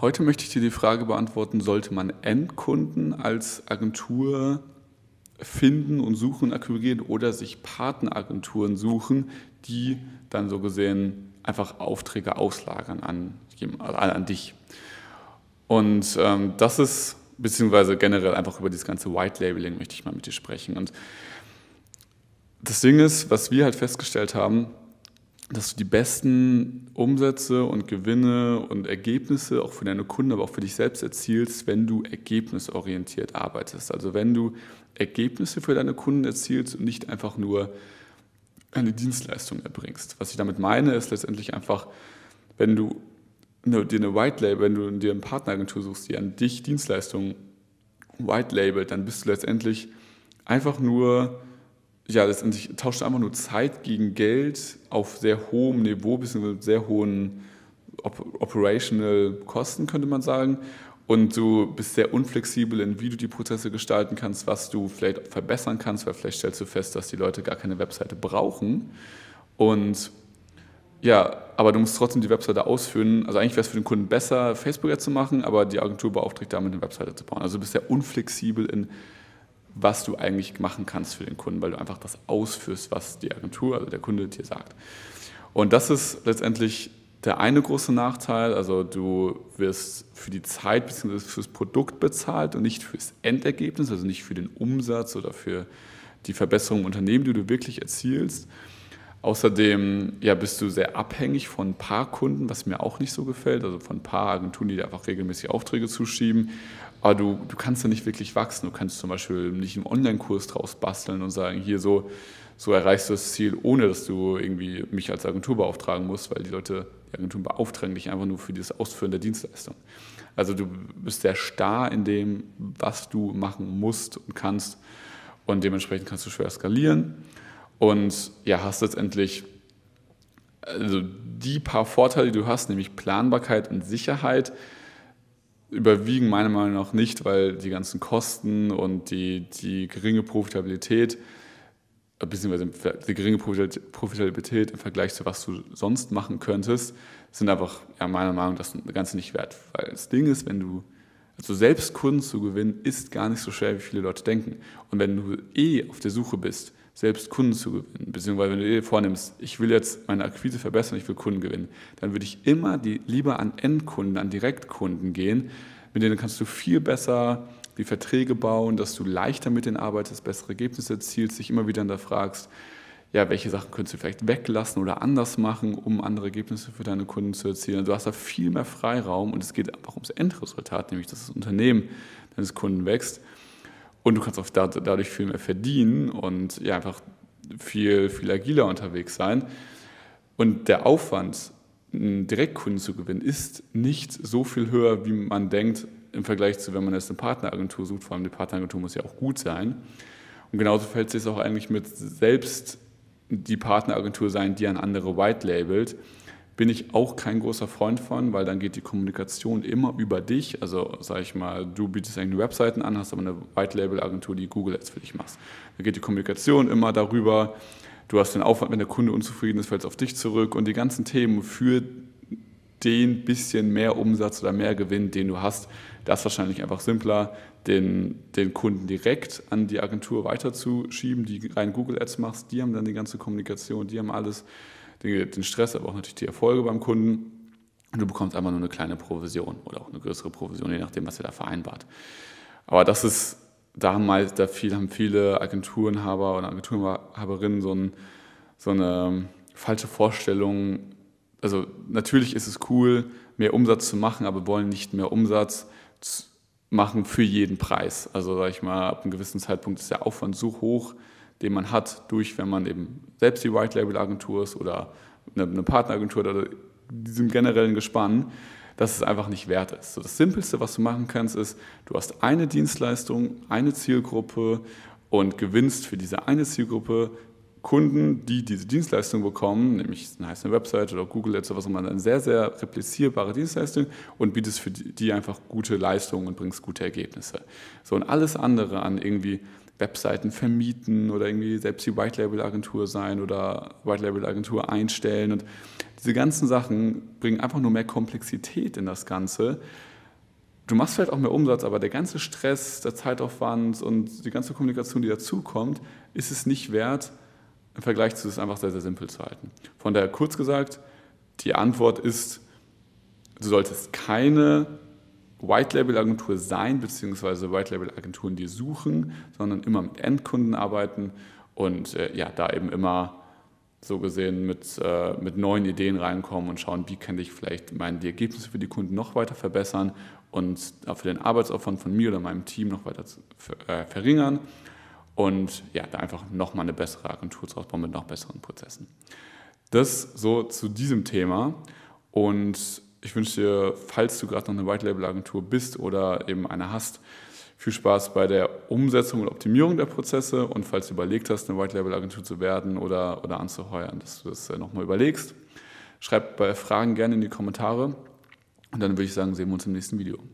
Heute möchte ich dir die Frage beantworten, sollte man Endkunden als Agentur finden und suchen, akquirieren oder sich Partneragenturen suchen, die dann so gesehen einfach Aufträge auslagern an, an dich. Und ähm, das ist, beziehungsweise generell einfach über dieses ganze White Labeling möchte ich mal mit dir sprechen. Und das Ding ist, was wir halt festgestellt haben, dass du die besten Umsätze und Gewinne und Ergebnisse auch für deine Kunden, aber auch für dich selbst erzielst, wenn du ergebnisorientiert arbeitest. Also wenn du Ergebnisse für deine Kunden erzielst und nicht einfach nur eine Dienstleistung erbringst. Was ich damit meine, ist letztendlich einfach, wenn du dir eine White Label, wenn du dir eine Partneragentur suchst, die an dich Dienstleistungen White labelt, dann bist du letztendlich einfach nur ja, letztendlich tauscht einfach nur Zeit gegen Geld auf sehr hohem Niveau, bzw. sehr hohen Operational Kosten, könnte man sagen. Und du bist sehr unflexibel in, wie du die Prozesse gestalten kannst, was du vielleicht verbessern kannst, weil vielleicht stellst du fest, dass die Leute gar keine Webseite brauchen. Und ja, aber du musst trotzdem die Webseite ausführen. Also eigentlich wäre es für den Kunden besser, Facebook-Ads zu machen, aber die Agentur beauftragt damit, eine Webseite zu bauen. Also du bist sehr unflexibel in was du eigentlich machen kannst für den Kunden, weil du einfach das ausführst, was die Agentur, also der Kunde dir sagt. Und das ist letztendlich der eine große Nachteil, also du wirst für die Zeit bzw. fürs Produkt bezahlt und nicht fürs Endergebnis, also nicht für den Umsatz oder für die Verbesserung im Unternehmen, die du wirklich erzielst. Außerdem ja, bist du sehr abhängig von ein paar Kunden, was mir auch nicht so gefällt, also von ein paar Agenturen, die dir einfach regelmäßig Aufträge zuschieben. Aber du, du kannst ja nicht wirklich wachsen. Du kannst zum Beispiel nicht einen Online-Kurs draus basteln und sagen, hier so, so erreichst du das Ziel, ohne dass du irgendwie mich als Agentur beauftragen musst, weil die Leute, die Agenturen beauftragen dich einfach nur für dieses Ausführen der Dienstleistung. Also du bist sehr starr in dem, was du machen musst und kannst und dementsprechend kannst du schwer skalieren und ja, hast letztendlich also die paar Vorteile, die du hast, nämlich Planbarkeit und Sicherheit, überwiegen meiner Meinung nach nicht, weil die ganzen Kosten und die, die geringe Profitabilität, beziehungsweise die geringe Profitabilität im Vergleich zu was du sonst machen könntest, sind einfach ja, meiner Meinung nach das Ganze nicht wert. Weil das Ding ist, wenn du, also selbst Kunden zu gewinnen, ist gar nicht so schwer, wie viele Leute denken. Und wenn du eh auf der Suche bist, selbst Kunden zu gewinnen, beziehungsweise wenn du dir vornimmst, ich will jetzt meine Akquise verbessern, ich will Kunden gewinnen, dann würde ich immer die, lieber an Endkunden, an Direktkunden gehen, mit denen kannst du viel besser die Verträge bauen, dass du leichter mit denen arbeitest, bessere Ergebnisse erzielst, dich immer wieder hinterfragst, ja, welche Sachen könntest du vielleicht weglassen oder anders machen, um andere Ergebnisse für deine Kunden zu erzielen. Du hast da viel mehr Freiraum und es geht einfach ums Endresultat, nämlich dass das Unternehmen deines Kunden wächst. Und du kannst auch dadurch viel mehr verdienen und ja, einfach viel, viel agiler unterwegs sein. Und der Aufwand, einen Direktkunden zu gewinnen, ist nicht so viel höher, wie man denkt, im Vergleich zu, wenn man jetzt eine Partneragentur sucht. Vor allem die Partneragentur muss ja auch gut sein. Und genauso fällt es sich auch eigentlich mit selbst die Partneragentur sein, die an andere white labelt bin ich auch kein großer Freund von, weil dann geht die Kommunikation immer über dich. Also sage ich mal, du bietest eigentlich Webseiten an, hast aber eine White-Label-Agentur, die Google Ads für dich macht. Da geht die Kommunikation immer darüber. Du hast den Aufwand, wenn der Kunde unzufrieden ist, fällt es auf dich zurück und die ganzen Themen für den bisschen mehr Umsatz oder mehr Gewinn, den du hast, das ist wahrscheinlich einfach simpler, den, den Kunden direkt an die Agentur weiterzuschieben, die rein Google Ads machst. Die haben dann die ganze Kommunikation, die haben alles den Stress, aber auch natürlich die Erfolge beim Kunden. Und du bekommst einfach nur eine kleine Provision oder auch eine größere Provision, je nachdem, was ihr da vereinbart. Aber das ist, da haben, mal, da viel, haben viele Agenturenhaber oder Agenturenhaberinnen so, ein, so eine falsche Vorstellung. Also natürlich ist es cool, mehr Umsatz zu machen, aber wollen nicht mehr Umsatz machen für jeden Preis. Also sage ich mal, ab einem gewissen Zeitpunkt ist der Aufwand so hoch, den man hat, durch, wenn man eben selbst die White Label Agentur ist oder eine, eine Partneragentur oder diesem generellen Gespann, dass es einfach nicht wert ist. So das Simpelste, was du machen kannst, ist, du hast eine Dienstleistung, eine Zielgruppe und gewinnst für diese eine Zielgruppe Kunden, die diese Dienstleistung bekommen, nämlich eine heißt eine Website oder Google Ads oder was auch immer, eine sehr, sehr replizierbare Dienstleistung und bietest für die einfach gute Leistungen und bringst gute Ergebnisse. So und alles andere an irgendwie Webseiten vermieten oder irgendwie selbst die White Label Agentur sein oder White Label Agentur einstellen und Diese ganzen Sachen bringen einfach nur mehr Komplexität in das Ganze. Du machst vielleicht auch mehr Umsatz, aber der ganze Stress, der Zeitaufwand und die ganze Kommunikation, die dazukommt, ist es nicht wert, im Vergleich zu es einfach sehr, sehr simpel zu halten. Von daher kurz gesagt, die Antwort ist, du solltest keine White-Label-Agentur sein, beziehungsweise White-Label-Agenturen, die suchen, sondern immer mit Endkunden arbeiten und äh, ja, da eben immer so gesehen mit, äh, mit neuen Ideen reinkommen und schauen, wie kann ich vielleicht meine, die Ergebnisse für die Kunden noch weiter verbessern und auch für den Arbeitsaufwand von mir oder meinem Team noch weiter zu, äh, verringern und ja, da einfach nochmal eine bessere Agentur zu ausbauen mit noch besseren Prozessen. Das so zu diesem Thema und ich wünsche dir, falls du gerade noch eine White Label Agentur bist oder eben eine hast, viel Spaß bei der Umsetzung und Optimierung der Prozesse und falls du überlegt hast, eine White Label Agentur zu werden oder, oder anzuheuern, dass du das äh, nochmal überlegst. Schreib bei Fragen gerne in die Kommentare und dann würde ich sagen, sehen wir uns im nächsten Video.